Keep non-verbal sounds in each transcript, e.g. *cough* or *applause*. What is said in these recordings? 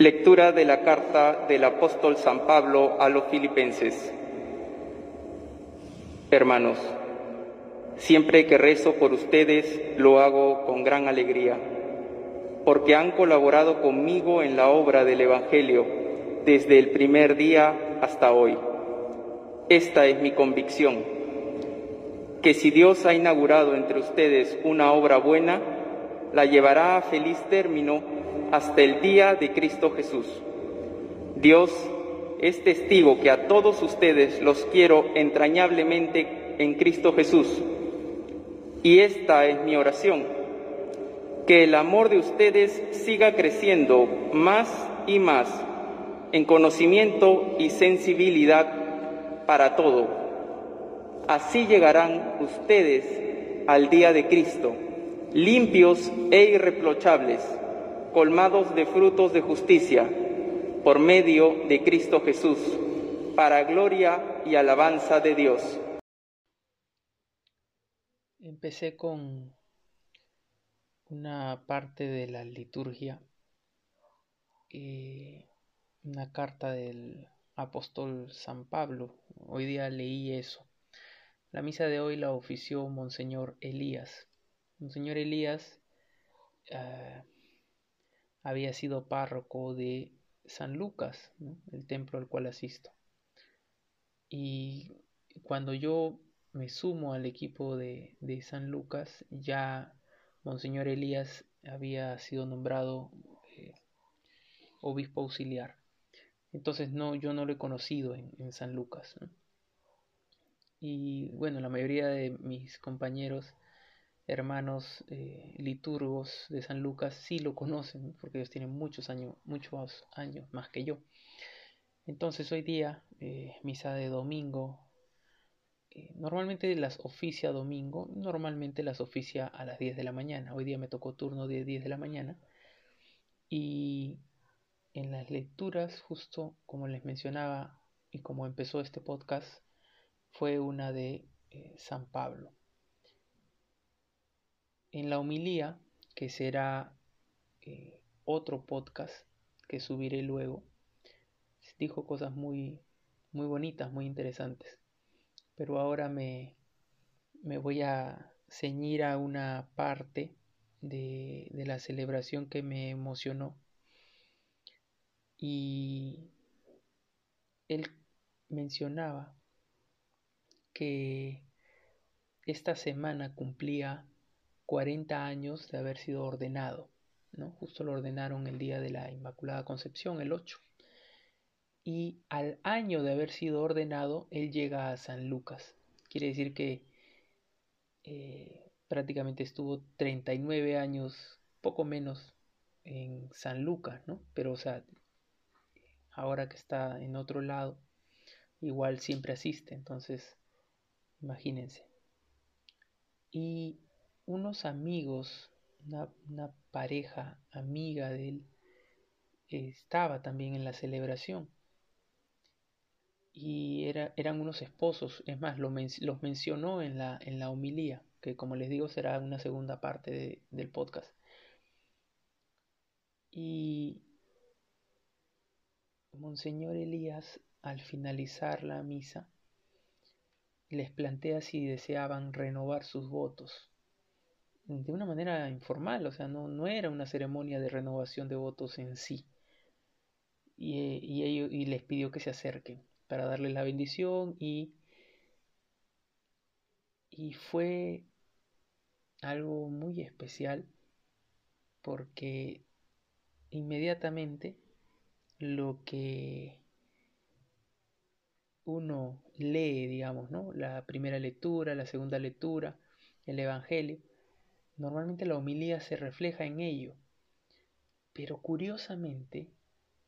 Lectura de la carta del apóstol San Pablo a los filipenses. Hermanos, siempre que rezo por ustedes lo hago con gran alegría, porque han colaborado conmigo en la obra del Evangelio desde el primer día hasta hoy. Esta es mi convicción, que si Dios ha inaugurado entre ustedes una obra buena, la llevará a feliz término hasta el día de Cristo Jesús. Dios es testigo que a todos ustedes los quiero entrañablemente en Cristo Jesús. Y esta es mi oración, que el amor de ustedes siga creciendo más y más en conocimiento y sensibilidad para todo. Así llegarán ustedes al día de Cristo, limpios e irreprochables, colmados de frutos de justicia, por medio de Cristo Jesús, para gloria y alabanza de Dios. Empecé con una parte de la liturgia, eh, una carta del apóstol San Pablo. Hoy día leí eso. La misa de hoy la ofició Monseñor Elías. Monseñor Elías eh, había sido párroco de San Lucas, el templo al cual asisto. Y cuando yo me sumo al equipo de, San Lucas, ya Monseñor Elías había sido nombrado eh, obispo auxiliar. Entonces no, yo no lo he conocido en, San Lucas. Y bueno, la mayoría de mis compañeros, hermanos eh, liturgos de San Lucas sí lo conocen, porque ellos tienen muchos años, muchos años más que yo. Entonces hoy día, eh, misa de domingo, eh, normalmente las oficia domingo, normalmente las oficia a las 10 de la mañana. Hoy día me tocó turno de 10 de la mañana. Y en las lecturas, justo como les mencionaba y como empezó este podcast, fue una de San Pablo. En la homilía, que será eh, otro podcast que subiré luego, dijo cosas muy, muy bonitas, muy interesantes. Pero ahora me, me voy a ceñir a una parte de, de la celebración que me emocionó. Y él mencionaba que esta semana cumplía 40 años de haber sido ordenado, ¿no? Justo lo ordenaron el día de la Inmaculada Concepción, el 8. Y al año de haber sido ordenado, él llega a San Lucas. Quiere decir que eh, prácticamente estuvo 39 años, poco menos, en San Lucas, ¿no? Pero, o sea, ahora que está en otro lado, igual siempre asiste. Entonces, Imagínense. Y unos amigos, una, pareja amiga de él, estaba también en la celebración. Y era, eran unos esposos, es más, los mencionó en la, en la homilía, que como les digo será una segunda parte del podcast. Y Monseñor Elías, al finalizar la misa, les plantea si deseaban renovar sus votos. De una manera informal, o sea, no, no era una ceremonia de renovación de votos en sí. Y, y, y les pidió que se acerquen para darles la bendición y, y fue algo muy especial porque inmediatamente lo que uno lee, digamos, ¿no? La primera lectura, la segunda lectura, el Evangelio, normalmente la homilía se refleja en ello. Pero curiosamente,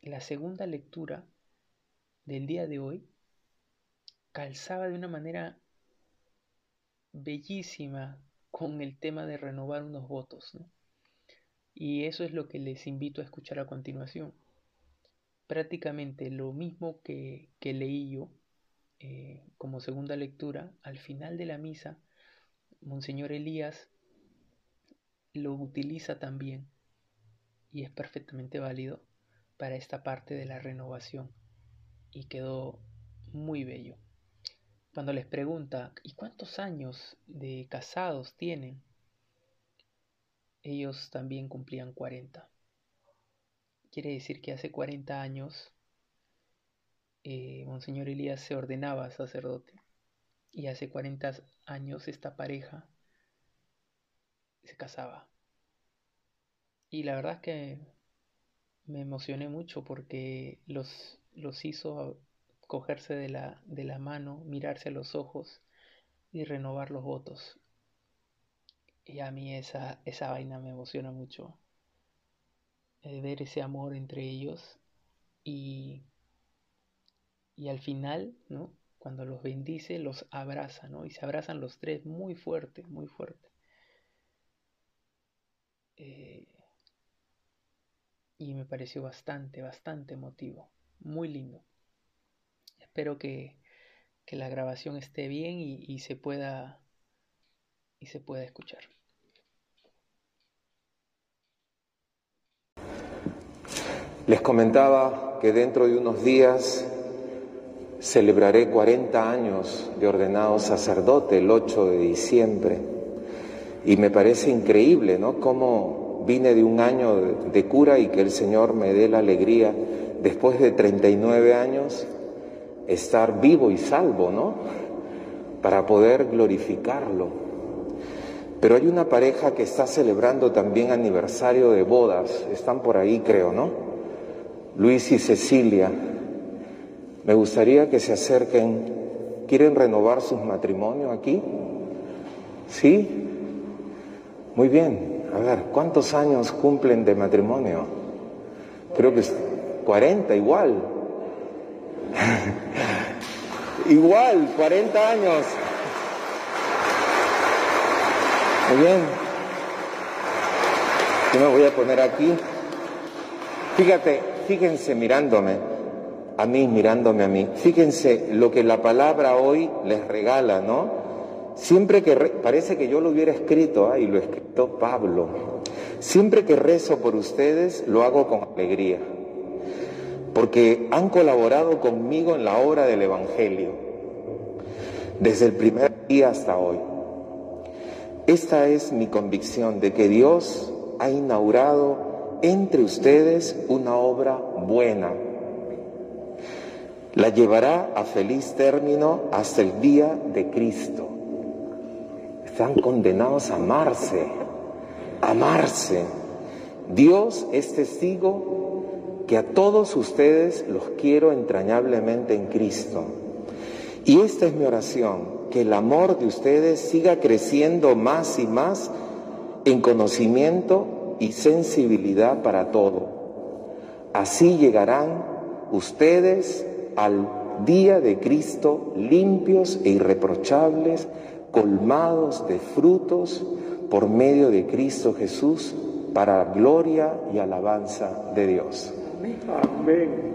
la segunda lectura del día de hoy calzaba de una manera bellísima con el tema de renovar unos votos. Y eso es lo que les invito a escuchar a continuación. Prácticamente lo mismo que, que leí yo eh, como segunda lectura, al final de la misa, Monseñor Elías lo utiliza también, y es perfectamente válido, para esta parte de la renovación y quedó muy bello. Cuando les pregunta, ¿y cuántos años de casados tienen? Ellos también cumplían 40. Quiere decir que hace 40 años eh, Monseñor Elías se ordenaba sacerdote y hace 40 años esta pareja se casaba. Y la verdad es que me emocioné mucho porque los, los hizo cogerse de la, de la mano, mirarse a los ojos y renovar los votos. Y a mí esa, esa vaina me emociona mucho. Eh, ver ese amor entre ellos y, y al final, ¿no? Cuando los bendice, los abraza, ¿no? Y se abrazan los tres muy fuerte, muy fuerte. Eh, y me pareció bastante, bastante emotivo, muy lindo. Espero que, que la grabación esté bien y, y, se pueda y se pueda escuchar. Les comentaba que dentro de unos días celebraré 40 años de ordenado sacerdote el 8 de diciembre y me parece increíble, ¿no? Cómo vine de un año de cura y que el Señor me dé la alegría después de 39 años estar vivo y salvo, ¿no? Para poder glorificarlo. Pero hay una pareja que está celebrando también aniversario de bodas, están por ahí creo, ¿no? Luis y Cecilia. Me gustaría que se acerquen. ¿Quieren renovar sus matrimonios aquí? ¿Sí? Muy bien. A ver, ¿cuántos años cumplen de matrimonio? Creo que es 40 igual. *laughs* igual, 40 años. Muy bien. Yo me voy a poner aquí. Fíjate, fíjense mirándome, a mí mirándome a mí. Fíjense lo que la palabra hoy les regala, ¿no? Siempre que, parece que yo lo hubiera escrito, y lo escrito Pablo, siempre que rezo por ustedes lo hago con alegría, porque han colaborado conmigo en la obra del Evangelio, desde el primer día hasta hoy. Esta es mi convicción de que Dios ha inaugurado entre ustedes una obra buena. La llevará a feliz término hasta el día de Cristo están condenados a amarse, amarse. Dios es testigo que a todos ustedes los quiero entrañablemente en Cristo. Y esta es mi oración, que el amor de ustedes siga creciendo más y más en conocimiento y sensibilidad para todo. Así llegarán ustedes al día de Cristo limpios e irreprochables colmados de frutos por medio de Cristo Jesús para gloria y alabanza de Dios. Amén.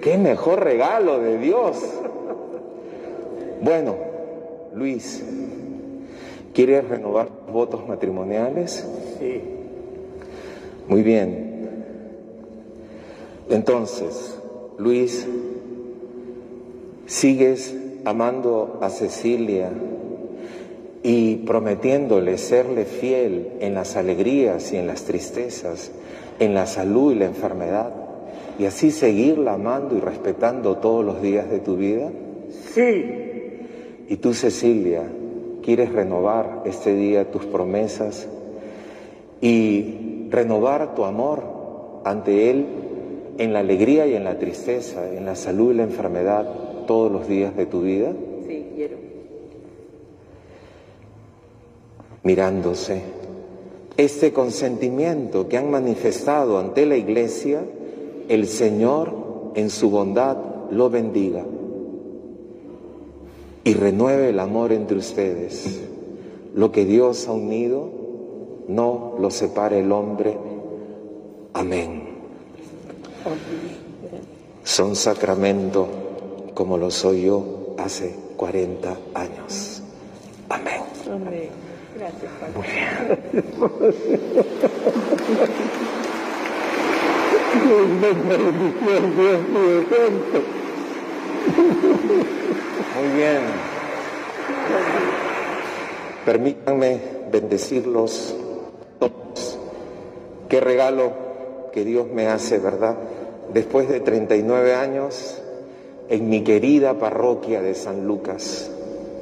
Qué mejor regalo de Dios. Bueno, Luis, ¿quieres renovar votos matrimoniales? Sí. Muy bien. Entonces, Luis, ¿sigues amando a Cecilia y prometiéndole serle fiel en las alegrías y en las tristezas, en la salud y la enfermedad, y así seguirla amando y respetando todos los días de tu vida? Sí. Y tú, Cecilia, quieres renovar este día tus promesas y renovar tu amor ante Él en la alegría y en la tristeza, en la salud y la enfermedad todos los días de tu vida? Sí, quiero mirándose. Este consentimiento que han manifestado ante la Iglesia, el Señor en su bondad lo bendiga y renueve el amor entre ustedes. Lo que Dios ha unido, no lo separe el hombre. Amén. Son sacramento como lo soy yo hace 40 años. Amén. Amén. Gracias, Padre. Muy bien. Muy bien. Permítanme bendecirlos todos. Qué regalo que Dios me hace, ¿verdad? Después de 39 años en mi querida parroquia de San Lucas.